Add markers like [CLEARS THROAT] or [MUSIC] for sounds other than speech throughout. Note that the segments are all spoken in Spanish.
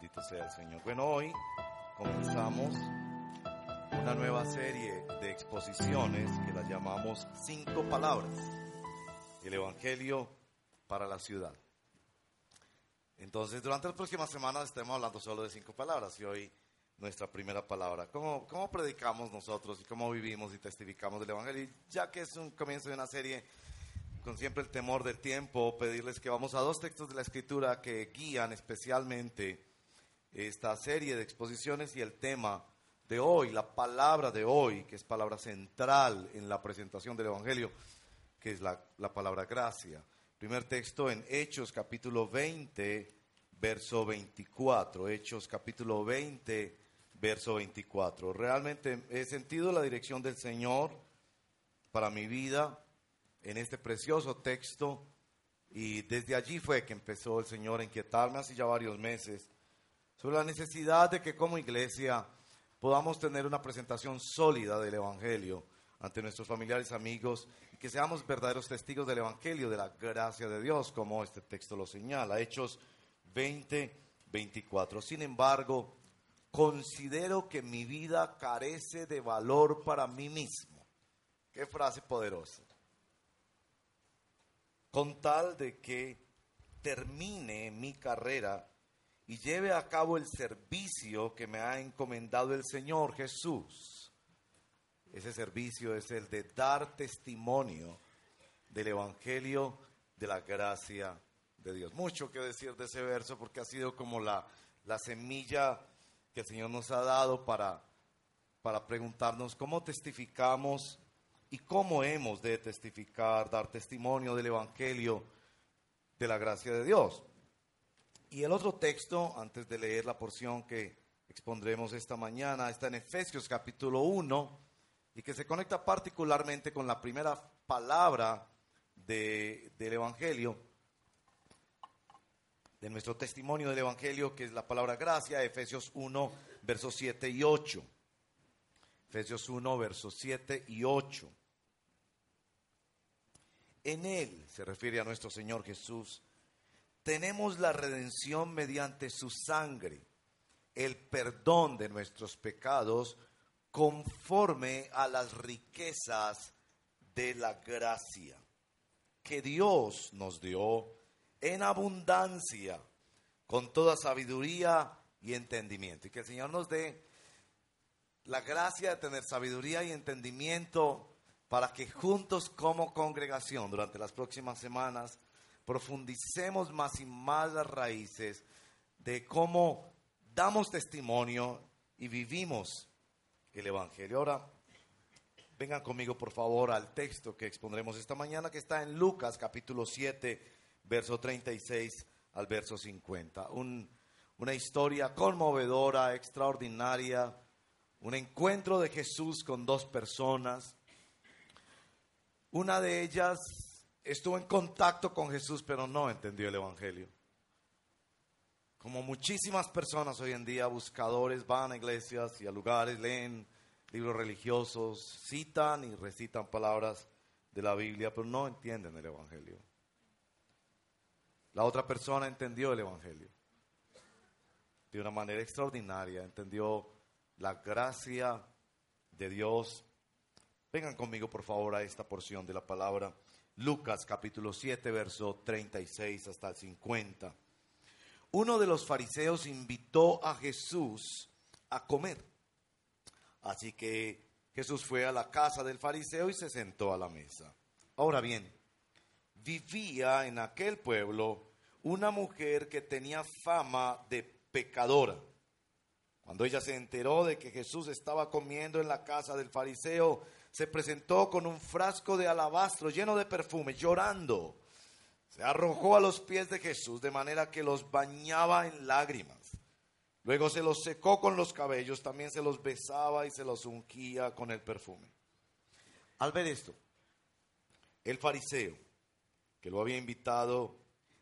Bendito sea el Señor. Bueno, hoy comenzamos una nueva serie de exposiciones que las llamamos Cinco Palabras. El Evangelio para la ciudad. Entonces, durante las próximas semanas estaremos hablando solo de cinco palabras y hoy nuestra primera palabra. ¿Cómo, cómo predicamos nosotros y cómo vivimos y testificamos del Evangelio? Ya que es un comienzo de una serie con siempre el temor del tiempo, pedirles que vamos a dos textos de la Escritura que guían especialmente esta serie de exposiciones y el tema de hoy, la palabra de hoy, que es palabra central en la presentación del Evangelio, que es la, la palabra gracia. Primer texto en Hechos capítulo 20, verso 24. Hechos capítulo 20, verso 24. Realmente he sentido la dirección del Señor para mi vida en este precioso texto y desde allí fue que empezó el Señor a inquietarme hace ya varios meses sobre la necesidad de que como iglesia podamos tener una presentación sólida del Evangelio ante nuestros familiares, amigos, y que seamos verdaderos testigos del Evangelio, de la gracia de Dios, como este texto lo señala. Hechos 20, 24. Sin embargo, considero que mi vida carece de valor para mí mismo. Qué frase poderosa. Con tal de que termine mi carrera y lleve a cabo el servicio que me ha encomendado el Señor Jesús. Ese servicio es el de dar testimonio del Evangelio de la gracia de Dios. Mucho que decir de ese verso porque ha sido como la, la semilla que el Señor nos ha dado para, para preguntarnos cómo testificamos y cómo hemos de testificar, dar testimonio del Evangelio de la gracia de Dios. Y el otro texto, antes de leer la porción que expondremos esta mañana, está en Efesios capítulo 1 y que se conecta particularmente con la primera palabra de, del Evangelio, de nuestro testimonio del Evangelio, que es la palabra gracia, Efesios 1, versos 7 y 8. Efesios 1, versos 7 y 8. En Él, se refiere a nuestro Señor Jesús, tenemos la redención mediante su sangre, el perdón de nuestros pecados conforme a las riquezas de la gracia que Dios nos dio en abundancia, con toda sabiduría y entendimiento. Y que el Señor nos dé la gracia de tener sabiduría y entendimiento para que juntos como congregación durante las próximas semanas profundicemos más y más las raíces de cómo damos testimonio y vivimos el Evangelio. Ahora, vengan conmigo por favor al texto que expondremos esta mañana, que está en Lucas capítulo 7, verso 36 al verso 50. una historia conmovedora, extraordinaria, un encuentro de Jesús con dos personas. Una de ellas estuvo en contacto con Jesús, pero no entendió el Evangelio. Como muchísimas personas hoy en día, buscadores, van a iglesias y a lugares, leen libros religiosos, citan y recitan palabras de la Biblia, pero no entienden el Evangelio. La otra persona entendió el Evangelio de una manera extraordinaria, entendió la gracia de Dios. Vengan conmigo, por favor, a esta porción de la palabra. Lucas capítulo 7, verso 36 hasta el 50. Uno de los fariseos invitó a Jesús a comer. Así que Jesús fue a la casa del fariseo y se sentó a la mesa. Ahora bien, vivía en aquel pueblo una mujer que tenía fama de pecadora. Cuando ella se enteró de que Jesús estaba comiendo en la casa del fariseo, se presentó con un frasco de alabastro lleno de perfume, llorando. Se arrojó a los pies de Jesús de manera que los bañaba en lágrimas. Luego se los secó con los cabellos, también se los besaba y se los ungía con el perfume. Al ver esto, el fariseo, que lo había invitado,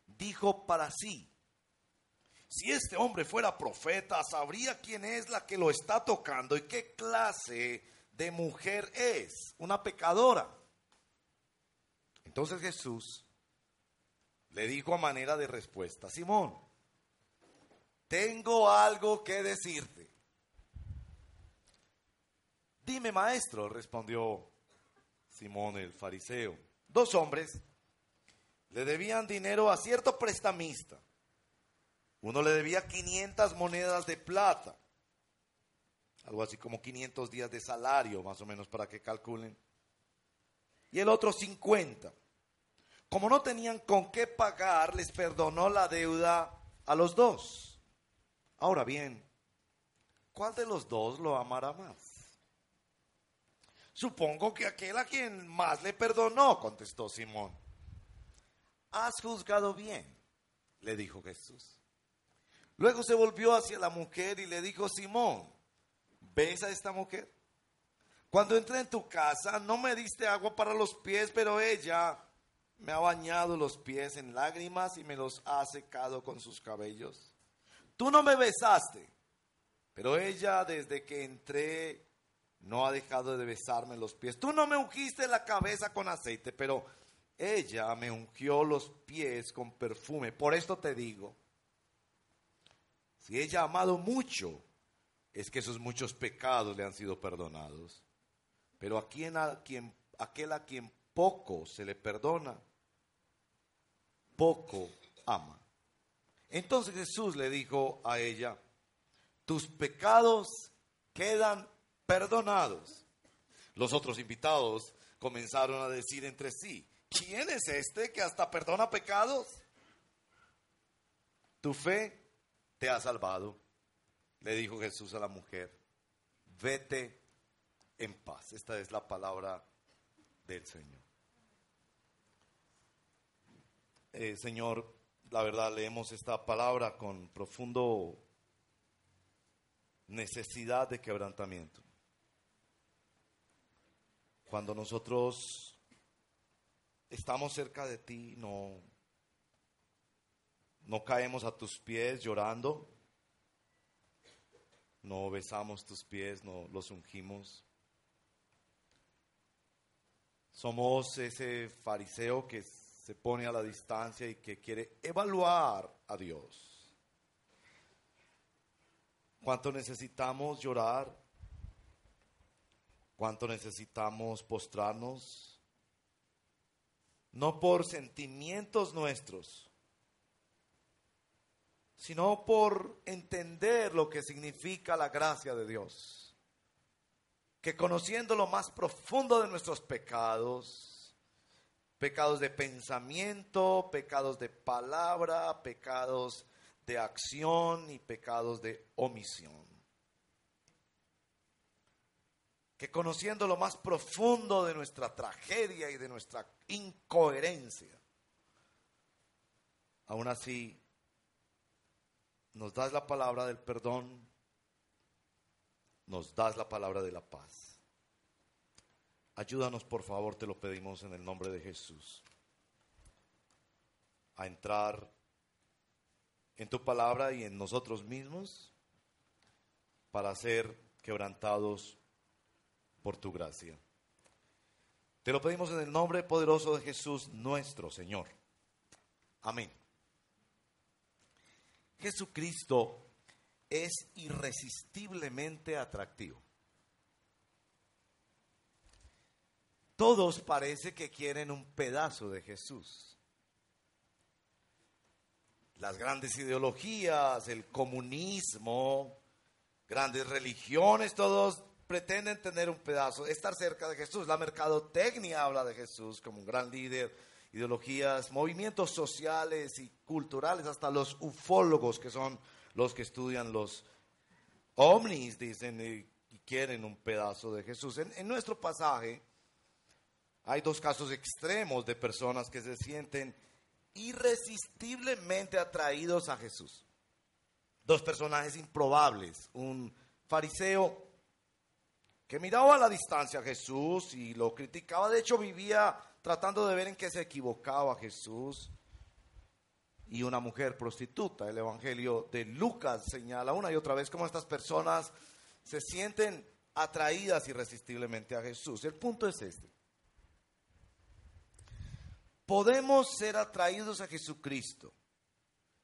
dijo para sí, si este hombre fuera profeta, sabría quién es la que lo está tocando y qué clase de mujer es, una pecadora. Entonces Jesús le dijo a manera de respuesta, Simón, tengo algo que decirte. Dime, maestro, respondió Simón el fariseo. Dos hombres le debían dinero a cierto prestamista. Uno le debía 500 monedas de plata, algo así como 500 días de salario, más o menos para que calculen. Y el otro 50. Como no tenían con qué pagar, les perdonó la deuda a los dos. Ahora bien, ¿cuál de los dos lo amará más? Supongo que aquel a quien más le perdonó, contestó Simón. Has juzgado bien, le dijo Jesús. Luego se volvió hacia la mujer y le dijo, Simón, ¿ves a esta mujer? Cuando entré en tu casa no me diste agua para los pies, pero ella me ha bañado los pies en lágrimas y me los ha secado con sus cabellos. Tú no me besaste, pero ella desde que entré no ha dejado de besarme los pies. Tú no me ungiste la cabeza con aceite, pero ella me ungió los pies con perfume. Por esto te digo, si ella ha amado mucho, es que esos muchos pecados le han sido perdonados. Pero a quien, a quien, aquel a quien poco se le perdona, poco ama. Entonces Jesús le dijo a ella, tus pecados quedan perdonados. Los otros invitados comenzaron a decir entre sí, ¿quién es este que hasta perdona pecados? Tu fe te ha salvado, le dijo Jesús a la mujer, vete en paz. Esta es la palabra del Señor. Eh, Señor, la verdad leemos esta palabra con profundo necesidad de quebrantamiento. Cuando nosotros estamos cerca de ti, no, no caemos a tus pies llorando, no besamos tus pies, no los ungimos. Somos ese fariseo que se pone a la distancia y que quiere evaluar a Dios. ¿Cuánto necesitamos llorar? ¿Cuánto necesitamos postrarnos? No por sentimientos nuestros, sino por entender lo que significa la gracia de Dios que conociendo lo más profundo de nuestros pecados, pecados de pensamiento, pecados de palabra, pecados de acción y pecados de omisión. Que conociendo lo más profundo de nuestra tragedia y de nuestra incoherencia, aún así nos das la palabra del perdón, nos das la palabra de la paz. Ayúdanos, por favor, te lo pedimos en el nombre de Jesús, a entrar en tu palabra y en nosotros mismos para ser quebrantados por tu gracia. Te lo pedimos en el nombre poderoso de Jesús, nuestro Señor. Amén. Jesucristo es irresistiblemente atractivo. Todos parece que quieren un pedazo de Jesús. Las grandes ideologías, el comunismo, grandes religiones, todos pretenden tener un pedazo, estar cerca de Jesús. La mercadotecnia habla de Jesús como un gran líder, ideologías, movimientos sociales y culturales, hasta los ufólogos que son los que estudian los ovnis, dicen, y, quieren un pedazo de Jesús. En, nuestro pasaje hay dos casos extremos de personas que se sienten irresistiblemente atraídos a Jesús. Dos personajes improbables. Un fariseo que miraba a la distancia a Jesús y lo criticaba. De hecho, vivía tratando de ver en qué se equivocaba Jesús y una mujer prostituta. El Evangelio de Lucas señala una y otra vez cómo estas personas se sienten atraídas irresistiblemente a Jesús. El punto es este. Podemos ser atraídos a Jesucristo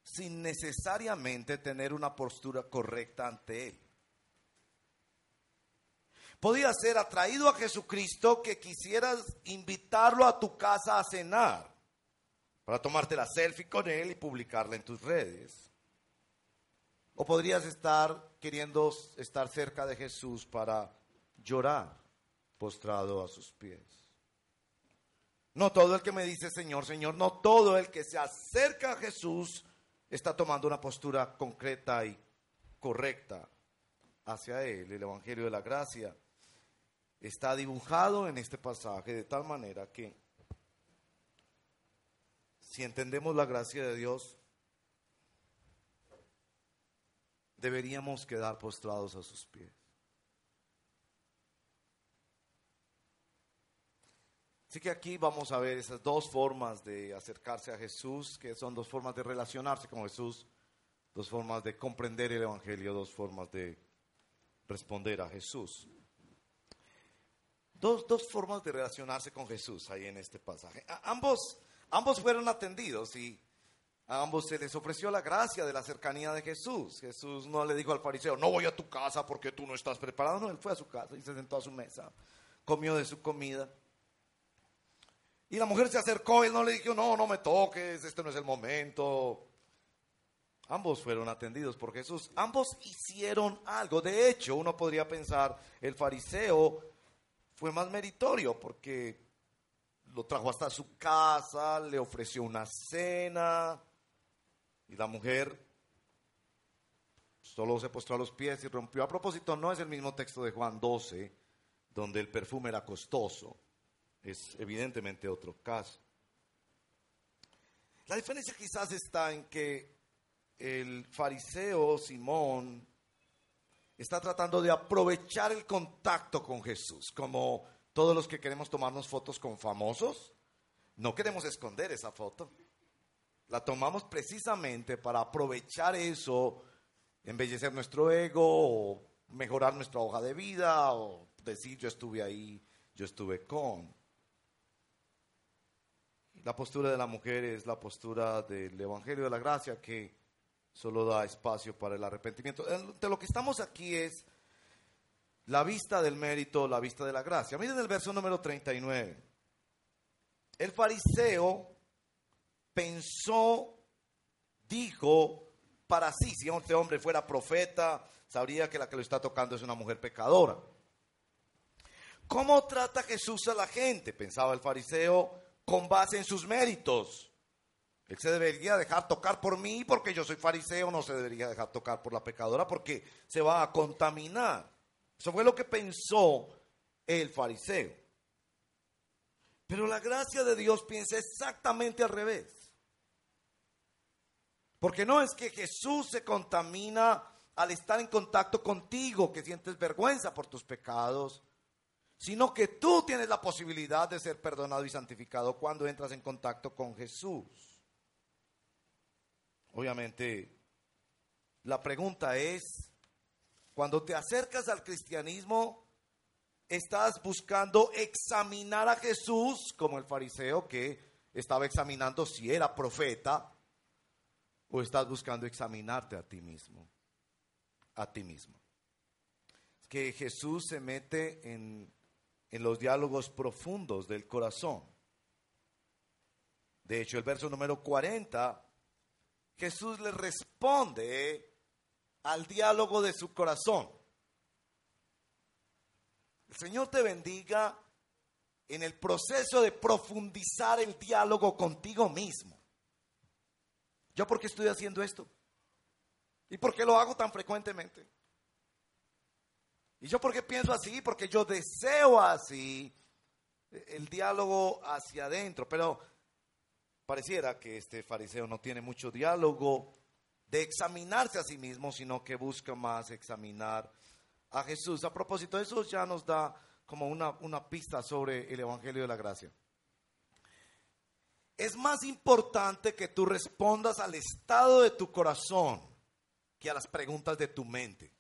sin necesariamente tener una postura correcta ante Él. Podía ser atraído a Jesucristo que quisieras invitarlo a tu casa a cenar para tomarte la selfie con Él y publicarla en tus redes. O podrías estar queriendo estar cerca de Jesús para llorar postrado a sus pies. No todo el que me dice Señor, Señor, no todo el que se acerca a Jesús está tomando una postura concreta y correcta hacia Él. El Evangelio de la Gracia está dibujado en este pasaje de tal manera que si entendemos la gracia de Dios, deberíamos quedar postrados a sus pies. Así que aquí vamos a ver esas dos formas de acercarse a Jesús, que son dos formas de relacionarse con Jesús, dos formas de comprender el Evangelio, dos formas de responder a Jesús. Dos, dos formas de relacionarse con Jesús ahí en este pasaje. ambos, ambos fueron atendidos y a ambos se les ofreció la gracia de la cercanía de Jesús. Jesús no le dijo al fariseo, no voy a tu casa porque tú no estás preparado. No, él fue a su casa y se sentó a su mesa, comió de su comida. Y la mujer se acercó él no le dijo, no, no me toques, este no es el momento. Ambos fueron atendidos por Jesús. Ambos hicieron algo. De hecho, uno podría pensar, el fariseo fue más meritorio porque lo trajo hasta su casa, le ofreció una cena. Y la mujer solo se postró a los pies y rompió. A propósito, no es el mismo texto de Juan 12, donde el perfume era costoso es evidentemente otro caso. La diferencia quizás está en que el fariseo Simón está tratando de aprovechar el contacto con Jesús, como todos los que queremos tomarnos fotos con famosos, no queremos esconder esa foto. La tomamos precisamente para aprovechar eso, embellecer nuestro ego mejorar nuestra hoja de vida o decir yo estuve ahí, yo estuve con. La postura de la mujer es la postura del Evangelio de la Gracia que solo da espacio para el arrepentimiento. De lo que estamos aquí es la vista del mérito, la vista de la gracia. Miren el verso número 39. El fariseo pensó, dijo para sí, si este hombre fuera profeta, sabría que la que lo está tocando es una mujer pecadora. ¿Cómo trata Jesús a la gente? Pensaba el fariseo con base en sus méritos. Él se debería dejar tocar por mí porque yo soy fariseo, no se debería dejar tocar por la pecadora porque se va a contaminar. Eso fue lo que pensó el fariseo. Pero la gracia de Dios piensa exactamente al revés. Porque no es que Jesús se contamina al estar en contacto contigo, que sientes vergüenza por tus pecados, sino que tú tienes la posibilidad de ser perdonado y santificado cuando entras en contacto con Jesús. Obviamente, la pregunta es, cuando te acercas al cristianismo, ¿estás buscando examinar a Jesús como el fariseo que estaba examinando si era profeta? ¿O estás buscando examinarte a ti mismo? A ti mismo. Es que Jesús se mete en en los diálogos profundos del corazón. De hecho, el verso número 40, Jesús le responde al diálogo de su corazón. El Señor te bendiga en el proceso de profundizar el diálogo contigo mismo. ¿Yo por qué estoy haciendo esto? ¿Y por qué lo hago tan frecuentemente? ¿Y yo por qué pienso así? Porque yo deseo así el diálogo hacia adentro. Pero pareciera que este fariseo no tiene mucho diálogo de examinarse a sí mismo, sino que busca más examinar a Jesús. A propósito, eso ya nos da como una, una pista sobre el Evangelio de la Gracia. Es más importante que tú respondas al estado de tu corazón que a las preguntas de tu mente.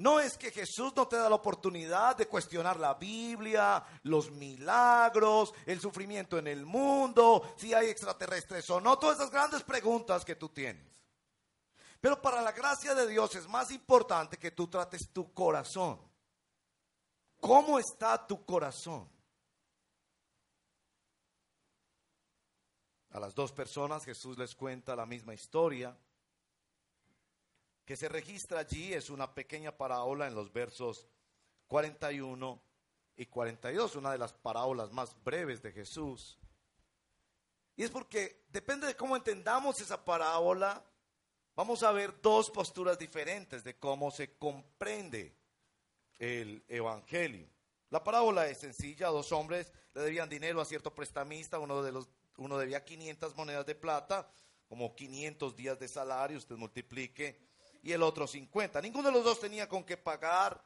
No es que Jesús no te da la oportunidad de cuestionar la Biblia, los milagros, el sufrimiento en el mundo, si hay extraterrestres o no, todas esas grandes preguntas que tú tienes. Pero para la gracia de Dios es más importante que tú trates tu corazón. ¿Cómo está tu corazón? A las dos personas Jesús les cuenta la misma historia que se registra allí es una pequeña parábola en los versos 41 y 42, una de las parábolas más breves de Jesús. Y es porque depende de cómo entendamos esa parábola, vamos a ver dos posturas diferentes de cómo se comprende el Evangelio. La parábola es sencilla, dos hombres le debían dinero a cierto prestamista, uno, de los, uno debía 500 monedas de plata, como 500 días de salario, usted multiplique y el otro 50. Ninguno de los dos tenía con qué pagar.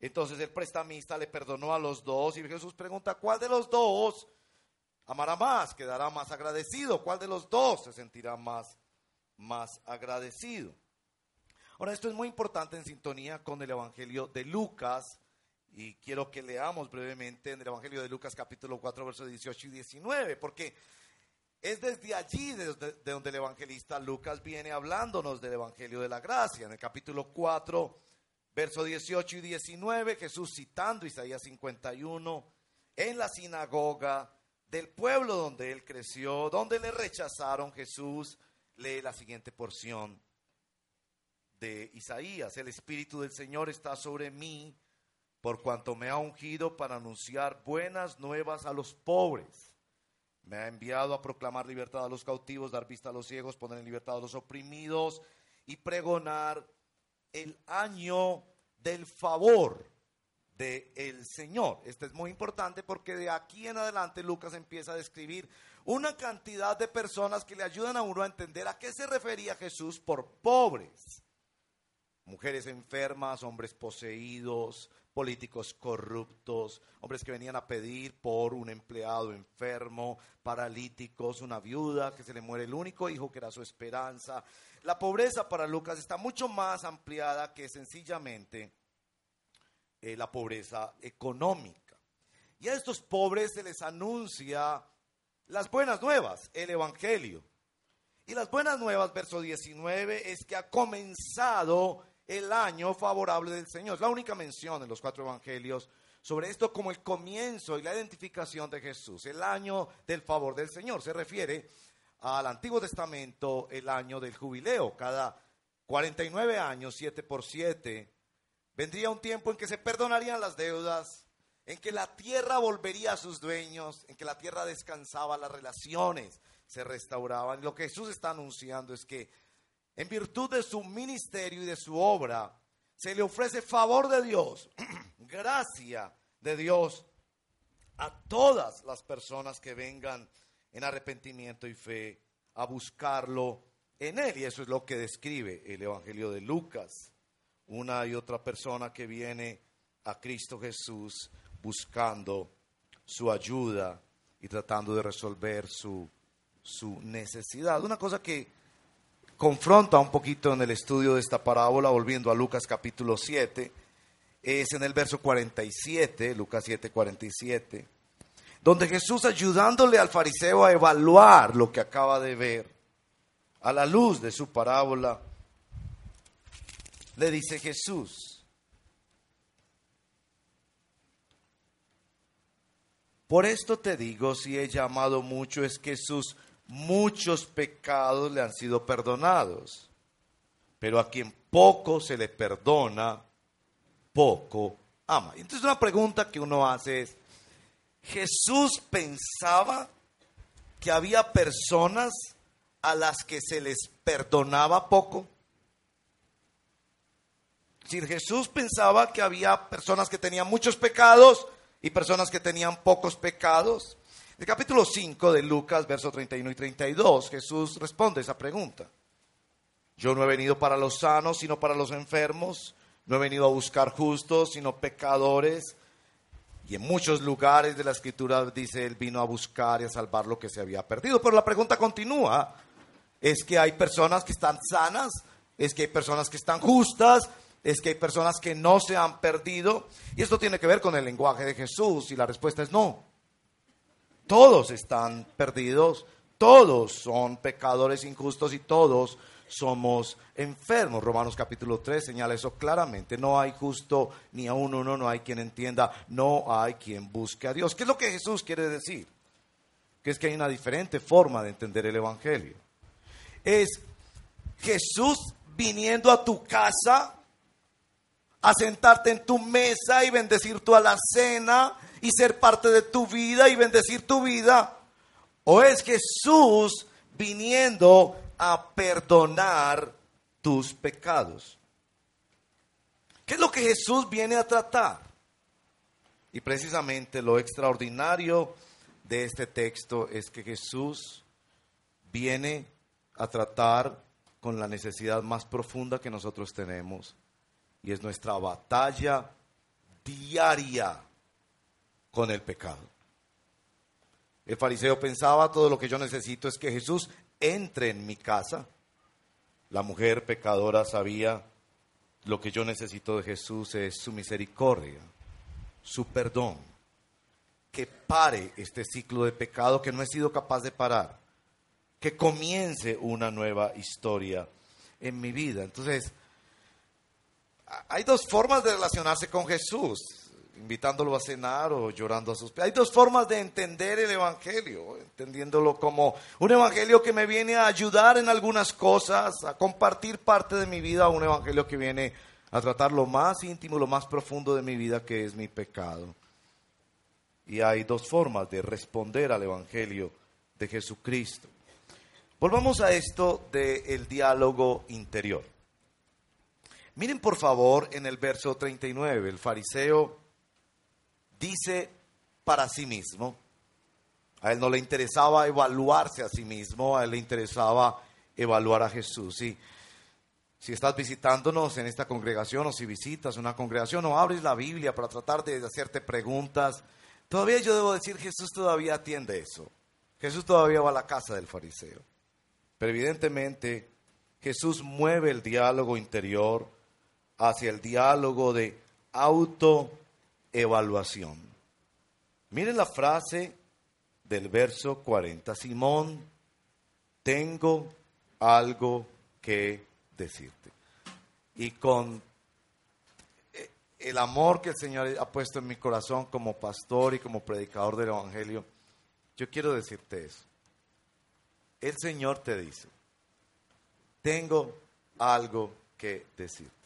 Entonces el prestamista le perdonó a los dos y Jesús pregunta, ¿cuál de los dos amará más? ¿Quedará más agradecido? ¿Cuál de los dos se sentirá más, más agradecido? Ahora, esto es muy importante en sintonía con el Evangelio de Lucas y quiero que leamos brevemente en el Evangelio de Lucas capítulo 4, versos 18 y 19, porque es desde allí de, donde el evangelista Lucas viene hablándonos del Evangelio de la Gracia. En el capítulo 4, versos 18 y 19, Jesús citando Isaías 51, en la sinagoga del pueblo donde él creció, donde le rechazaron, Jesús lee la siguiente porción de Isaías. El Espíritu del Señor está sobre mí, por cuanto me ha ungido para anunciar buenas nuevas a los pobres me ha enviado a proclamar libertad a los cautivos, dar vista a los ciegos, poner en libertad a los oprimidos y pregonar el año del favor del el Señor. Esto es muy importante porque de aquí en adelante Lucas empieza a describir una cantidad de personas que le ayudan a uno a entender a qué se refería Jesús por pobres. Mujeres enfermas, hombres poseídos, políticos corruptos, hombres que venían a pedir por un empleado enfermo, paralíticos, una viuda que se le muere el único hijo que era su esperanza. La pobreza para Lucas está mucho más ampliada que sencillamente eh, la pobreza económica. Y a estos pobres se les anuncia las buenas nuevas, el Evangelio. Y las buenas nuevas, verso 19, es que ha comenzado el año favorable del Señor. Es la única mención en los cuatro evangelios sobre esto como el comienzo y la identificación de Jesús. El año del favor del Señor se refiere al Antiguo Testamento, el año del jubileo. Cada 49 años, 7 por 7, vendría un tiempo en que se perdonarían las deudas, en que la tierra volvería a sus dueños, en que la tierra descansaba, las relaciones se restauraban. Lo que Jesús está anunciando es que en virtud de su ministerio y de su obra, se le ofrece favor de Dios, [CLEARS THROAT] gracia de Dios a todas las personas que vengan en arrepentimiento y fe a buscarlo en Él. Y eso es lo que describe el Evangelio de Lucas. Una y otra persona que viene a Cristo Jesús buscando su ayuda y tratando de resolver su, su necesidad. Una cosa que confronta un poquito en el estudio de esta parábola, volviendo a Lucas capítulo 7, es en el verso 47, Lucas 7, 47, donde Jesús ayudándole al fariseo a evaluar lo que acaba de ver, a la luz de su parábola, le dice Jesús, por esto te digo, si he llamado mucho es que sus muchos pecados le han sido perdonados. Pero a quien poco se le perdona, poco ama. Entonces una pregunta que uno hace es, ¿Jesús pensaba que había personas a las que se les perdonaba poco? Si Jesús pensaba que había personas que tenían muchos pecados y personas que tenían pocos pecados. El capítulo 5 de Lucas, versos 31 y 32, Jesús responde esa pregunta. Yo no he venido para los sanos, sino para los enfermos. No he venido a buscar justos, sino pecadores. Y en muchos lugares de la escritura dice, Él vino a buscar y a salvar lo que se había perdido. Pero la pregunta continúa. Es que hay personas que están sanas, es que hay personas que están justas es que hay personas que no se han perdido y esto tiene que ver con el lenguaje de Jesús y la respuesta es no. Todos están perdidos, todos son pecadores injustos y todos somos enfermos. Romanos capítulo 3 señala eso claramente. No hay justo ni aún uno, no hay quien entienda, no hay quien busque a Dios. ¿Qué es lo que Jesús quiere decir? Que es que hay una diferente forma de entender el Evangelio. Es Jesús viniendo a tu casa a sentarte en tu mesa y bendecir tu alacena y ser parte de tu vida y bendecir tu vida. O es Jesús viniendo a perdonar tus pecados. ¿Qué es lo que Jesús viene a tratar? Y precisamente lo extraordinario de este texto es que Jesús viene a tratar con la necesidad más profunda que nosotros tenemos y es nuestra batalla diaria con el pecado. El fariseo pensaba, todo lo que yo necesito es que Jesús entre en mi casa. La mujer pecadora sabía, lo que yo necesito de Jesús es su misericordia, su perdón, que pare este ciclo de pecado que no he sido capaz de parar, que comience una nueva historia en mi vida. Entonces, hay dos formas de relacionarse con Jesús, invitándolo a cenar o llorando a sus pies. Hay dos formas de entender el Evangelio, entendiéndolo como un Evangelio que me viene a ayudar en algunas cosas, a compartir parte de mi vida, un Evangelio que viene a tratar lo más íntimo, lo más profundo de mi vida, que es mi pecado. Y hay dos formas de responder al Evangelio de Jesucristo. Volvamos a esto del diálogo interior. Miren por favor en el verso 39, el fariseo dice para sí mismo, a él no le interesaba evaluarse a sí mismo, a él le interesaba evaluar a Jesús. Y si estás visitándonos en esta congregación o si visitas una congregación o abres la Biblia para tratar de hacerte preguntas, todavía yo debo decir Jesús todavía atiende eso. Jesús todavía va a la casa del fariseo. Pero evidentemente Jesús mueve el diálogo interior hacia el diálogo de autoevaluación. Miren la frase del verso 40. Simón, tengo algo que decirte. Y con eh, el amor que el Señor ha puesto en mi corazón como pastor y como predicador del Evangelio, yo quiero decirte eso. El Señor te dice, tengo algo que decirte.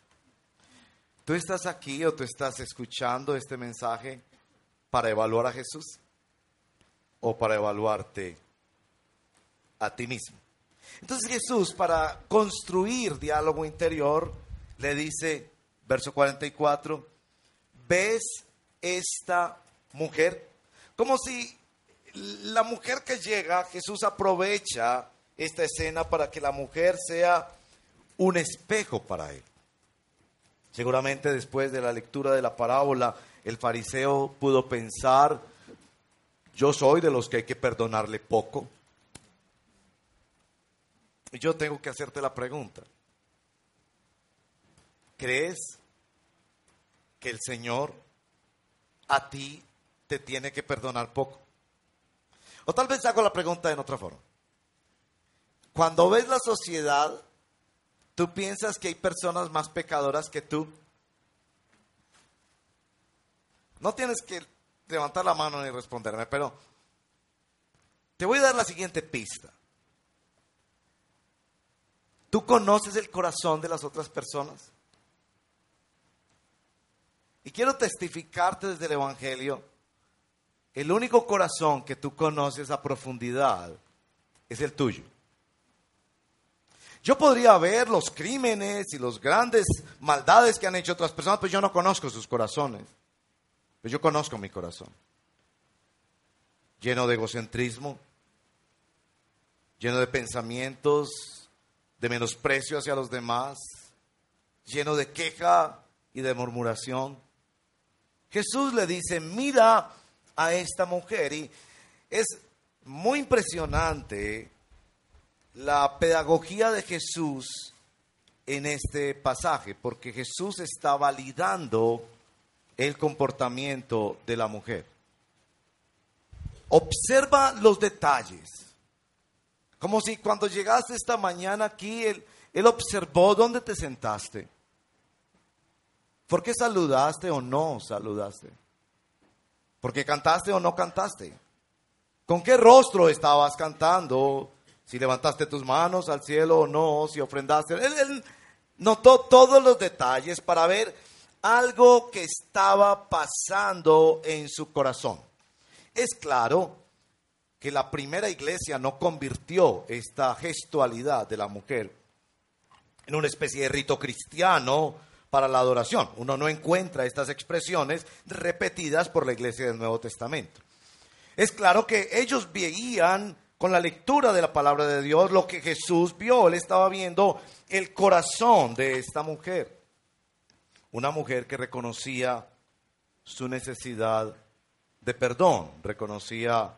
¿Tú estás aquí o tú estás escuchando este mensaje para evaluar a Jesús o para evaluarte a ti mismo? Entonces Jesús, para construir diálogo interior, le dice, verso 44, ¿ves esta mujer? Como si la mujer que llega, Jesús aprovecha esta escena para que la mujer sea un espejo para él. Seguramente después de la lectura de la parábola, el fariseo pudo pensar, yo soy de los que hay que perdonarle poco. Y yo tengo que hacerte la pregunta. ¿Crees que el Señor a ti te tiene que perdonar poco? O tal vez hago la pregunta en otra forma. Cuando ves la sociedad ¿Tú piensas que hay personas más pecadoras que tú? No tienes que levantar la mano ni responderme, pero te voy a dar la siguiente pista. ¿Tú conoces el corazón de las otras personas? Y quiero testificarte desde el Evangelio, el único corazón que tú conoces a profundidad es el tuyo. Yo podría ver los crímenes y las grandes maldades que han hecho otras personas, pero yo no conozco sus corazones. Pero yo conozco mi corazón. Lleno de egocentrismo, lleno de pensamientos de menosprecio hacia los demás, lleno de queja y de murmuración. Jesús le dice, mira a esta mujer y es muy impresionante la pedagogía de Jesús en este pasaje, porque Jesús está validando el comportamiento de la mujer. Observa los detalles. Como si cuando llegaste esta mañana aquí, él, él observó dónde te sentaste. ¿Por qué saludaste o no saludaste? ¿Por qué cantaste o no cantaste? ¿Con qué rostro estabas cantando? Si levantaste tus manos al cielo o no, si ofrendaste. Él, notó todos los detalles para ver algo que estaba pasando en su corazón. Es claro que la primera iglesia no convirtió esta gestualidad de la mujer en una especie de rito cristiano para la adoración. Uno no encuentra estas expresiones repetidas por la iglesia del Nuevo Testamento. Es claro que ellos veían con la lectura de la palabra de Dios lo que Jesús vio. Él estaba viendo el corazón de esta mujer. Una mujer que reconocía su necesidad de perdón, reconocía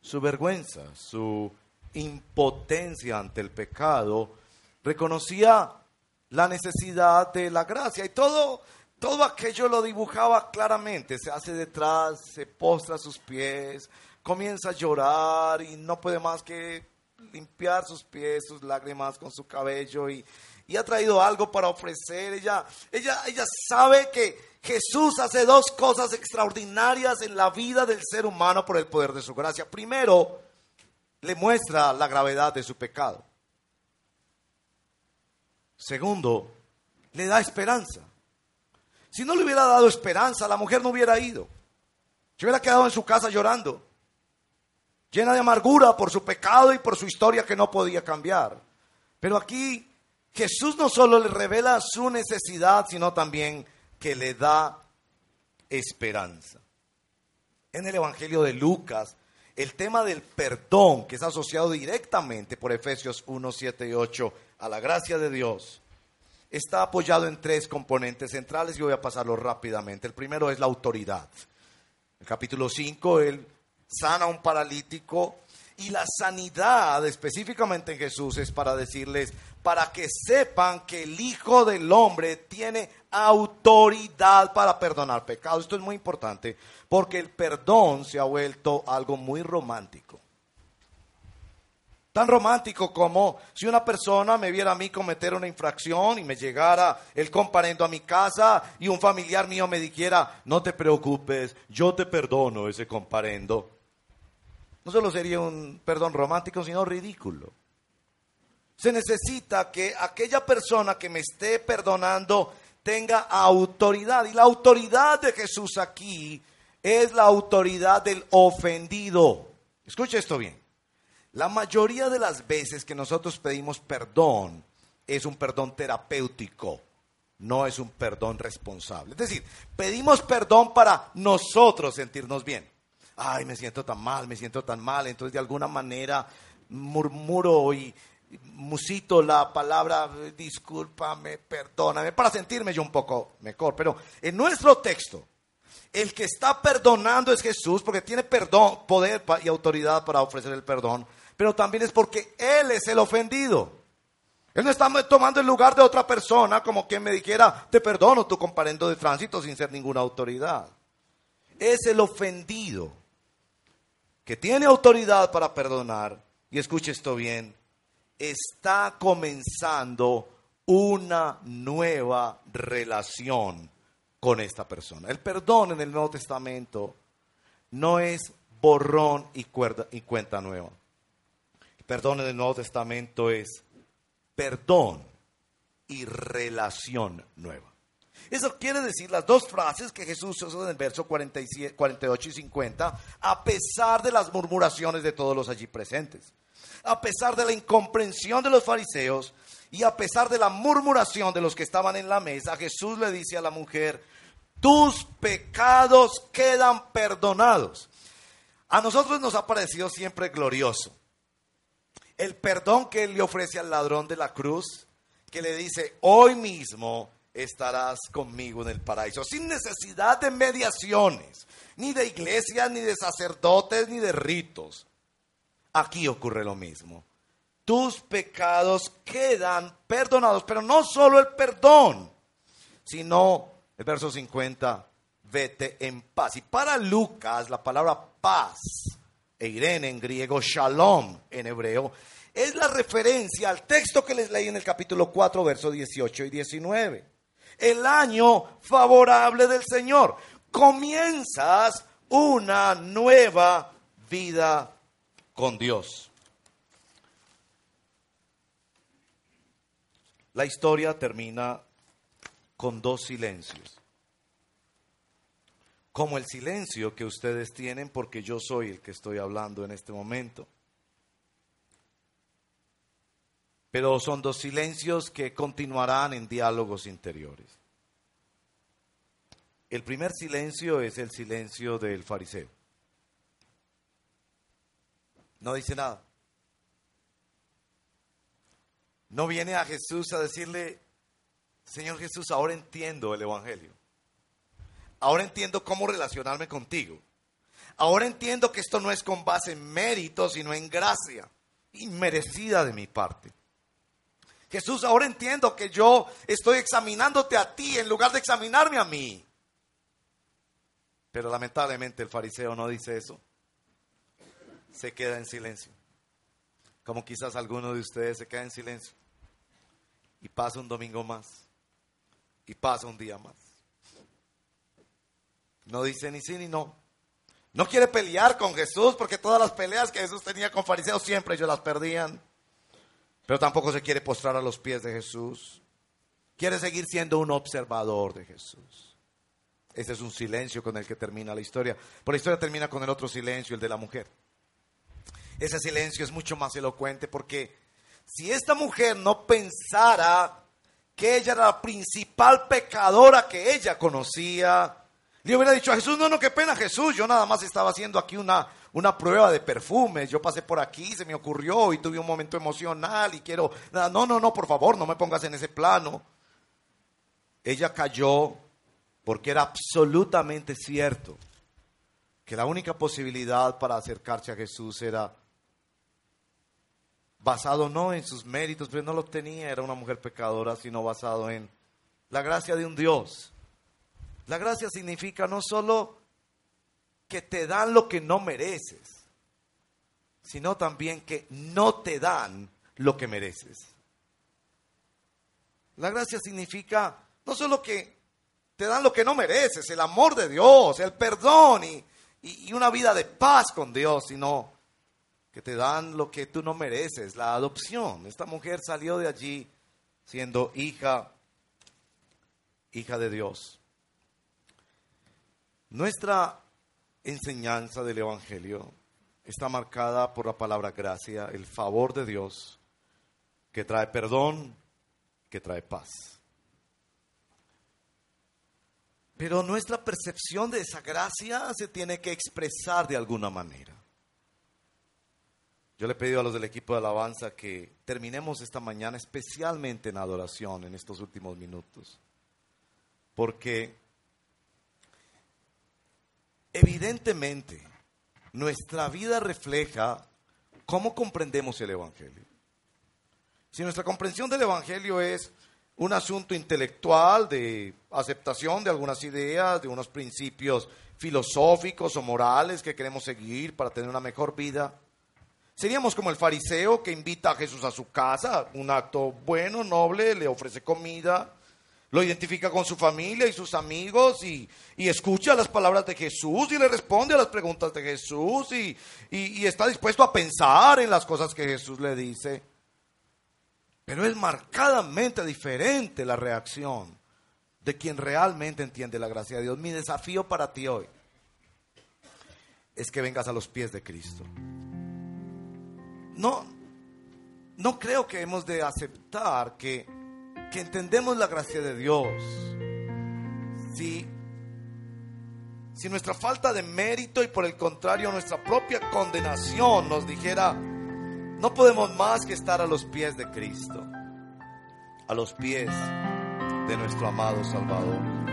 su vergüenza, su impotencia ante el pecado, reconocía la necesidad de la gracia y todo todo aquello lo dibujaba claramente, se hace detrás, se postra sus pies, comienza a llorar y no puede más que limpiar sus pies, sus lágrimas con su cabello y, ha traído algo para ofrecer. Ella, ella, ella sabe que Jesús hace dos cosas extraordinarias en la vida del ser humano por el poder de su gracia. Primero, le muestra la gravedad de su pecado. Segundo, le da esperanza. Si no le hubiera dado esperanza, la mujer no hubiera ido. Se hubiera quedado en su casa llorando, llena de amargura por su pecado y por su historia que no podía cambiar. Pero aquí Jesús no solo le revela su necesidad, sino también que le da esperanza. En el Evangelio de Lucas, el tema del perdón, que es asociado directamente por Efesios 1, 7 y 8 a la gracia de Dios, está apoyado en tres componentes centrales y voy a pasarlo rápidamente. El primero es la autoridad. En el capítulo 5, él sana a un paralítico y la sanidad específicamente en Jesús es para decirles, para que sepan que el Hijo del Hombre tiene autoridad para perdonar pecados. Esto es muy importante porque el perdón se ha vuelto algo muy romántico. Tan romántico como si una persona me viera a mí cometer una infracción y me llegara el comparendo a mi casa y un familiar mío me dijera, no te preocupes, yo te perdono ese comparendo. No solo sería un perdón romántico, sino ridículo. Se necesita que aquella persona que me esté perdonando tenga autoridad. Y la autoridad de Jesús aquí es la autoridad del ofendido. Escuche esto bien. La mayoría de las veces que nosotros pedimos perdón es un perdón terapéutico, no es un perdón responsable. Es decir, pedimos perdón para nosotros sentirnos bien. Ay, me siento tan mal, me siento tan mal, entonces de alguna manera murmuro y musito la palabra discúlpame, perdóname, para sentirme yo un poco mejor. Pero en nuestro texto, el que está perdonando es Jesús porque tiene perdón, poder y autoridad para ofrecer el perdón pero también es porque Él es el ofendido. Él no está tomando el lugar de otra persona como quien me dijera, te perdono tu comparendo de tránsito sin ser ninguna autoridad. Es el ofendido que tiene autoridad para perdonar, y escuche esto bien, está comenzando una nueva relación con esta persona. El perdón en el Nuevo Testamento no es borrón y, y cuenta nueva perdón en el Nuevo Testamento es perdón y relación nueva. Eso quiere decir las dos frases que Jesús usó en el verso 48 y 50, a pesar de las murmuraciones de todos los allí presentes, a pesar de la incomprensión de los fariseos y a pesar de la murmuración de los que estaban en la mesa, Jesús le dice a la mujer, tus pecados quedan perdonados. A nosotros nos ha parecido siempre glorioso el perdón que él le ofrece al ladrón de la cruz, que le dice, hoy mismo estarás conmigo en el paraíso, sin necesidad de mediaciones, ni de iglesias, ni de sacerdotes, ni de ritos. Aquí ocurre lo mismo. tus pecados quedan perdonados. Pero no solo el perdón, sino el verso 50, vete en paz. Y para Lucas, la palabra paz, e Irene en griego, shalom en hebreo, es la referencia al texto que les leí en el capítulo 4, versos 18 y 19. El año favorable del Señor. Comienzas una nueva vida con Dios. La historia termina con dos silencios. Como el silencio que ustedes tienen porque yo soy el que estoy hablando en este momento. Pero son dos silencios que continuarán en diálogos interiores. El primer silencio es el silencio del fariseo. No dice nada. No viene a Jesús a decirle, Señor Jesús, ahora entiendo el Evangelio. Ahora entiendo cómo relacionarme contigo. Ahora entiendo que esto no es con base en mérito, sino en gracia, inmerecida de mi parte. Jesús, ahora entiendo que yo estoy examinándote a ti en lugar de examinarme a mí. Pero lamentablemente el fariseo no dice eso. Se queda en silencio. Como quizás alguno de ustedes se queda en silencio y pasa un domingo más y pasa un día más. No dice ni sí ni no. No quiere pelear con Jesús porque todas las peleas que Jesús tenía con fariseos siempre ellos las perdían. Pero tampoco se quiere postrar a los pies de Jesús. Quiere seguir siendo un observador de Jesús. Ese es un silencio con el que termina la historia. Pero la historia termina con el otro silencio, el de la mujer. Ese silencio es mucho más elocuente porque si esta mujer no pensara que ella era la principal pecadora que ella conocía, le hubiera dicho a Jesús, no, no, qué pena Jesús, yo nada más estaba haciendo aquí una, una prueba de perfumes, yo pasé por aquí, se me ocurrió y tuve un momento emocional y quiero, no, no, no, por favor, no me pongas en ese plano. Ella cayó porque era absolutamente cierto que la única posibilidad para acercarse a Jesús era basado no en sus méritos, pero no lo tenía, era una mujer pecadora, sino basado en la gracia de un Dios. La gracia significa no solo que te dan lo que no mereces, sino también que no te dan lo que mereces. La gracia significa no solo que te dan lo que no mereces, el amor de Dios, el perdón y, y una vida de paz con Dios, sino que te dan lo que tú no mereces, la adopción. Esta mujer salió de allí siendo hija, hija de Dios. Nuestra enseñanza del Evangelio está marcada por la palabra gracia, el favor de Dios, que trae perdón, que trae paz. Pero nuestra percepción de esa gracia se tiene que expresar de alguna manera. Yo le he pedido a los del equipo de alabanza que terminemos esta mañana especialmente en adoración en estos últimos minutos. Porque evidentemente nuestra vida refleja cómo comprendemos el Evangelio. Si nuestra comprensión del Evangelio es un asunto intelectual de aceptación de algunas ideas, de unos principios filosóficos o morales que queremos seguir para tener una mejor vida, Seríamos como el fariseo que invita a Jesús a su casa, un acto bueno, noble, le ofrece comida, lo identifica con su familia y sus amigos y, escucha las palabras de Jesús y le responde a las preguntas de Jesús y, y está dispuesto a pensar en las cosas que Jesús le dice. Pero es marcadamente diferente la reacción de quien realmente entiende la gracia de Dios. Mi desafío para ti hoy es que vengas a los pies de Cristo no, no creo que hemos de aceptar que, que entendemos la gracia de Dios. Si, si nuestra falta de mérito y por el contrario nuestra propia condenación nos dijera, no podemos más que estar a los pies de Cristo, a los pies de nuestro amado Salvador.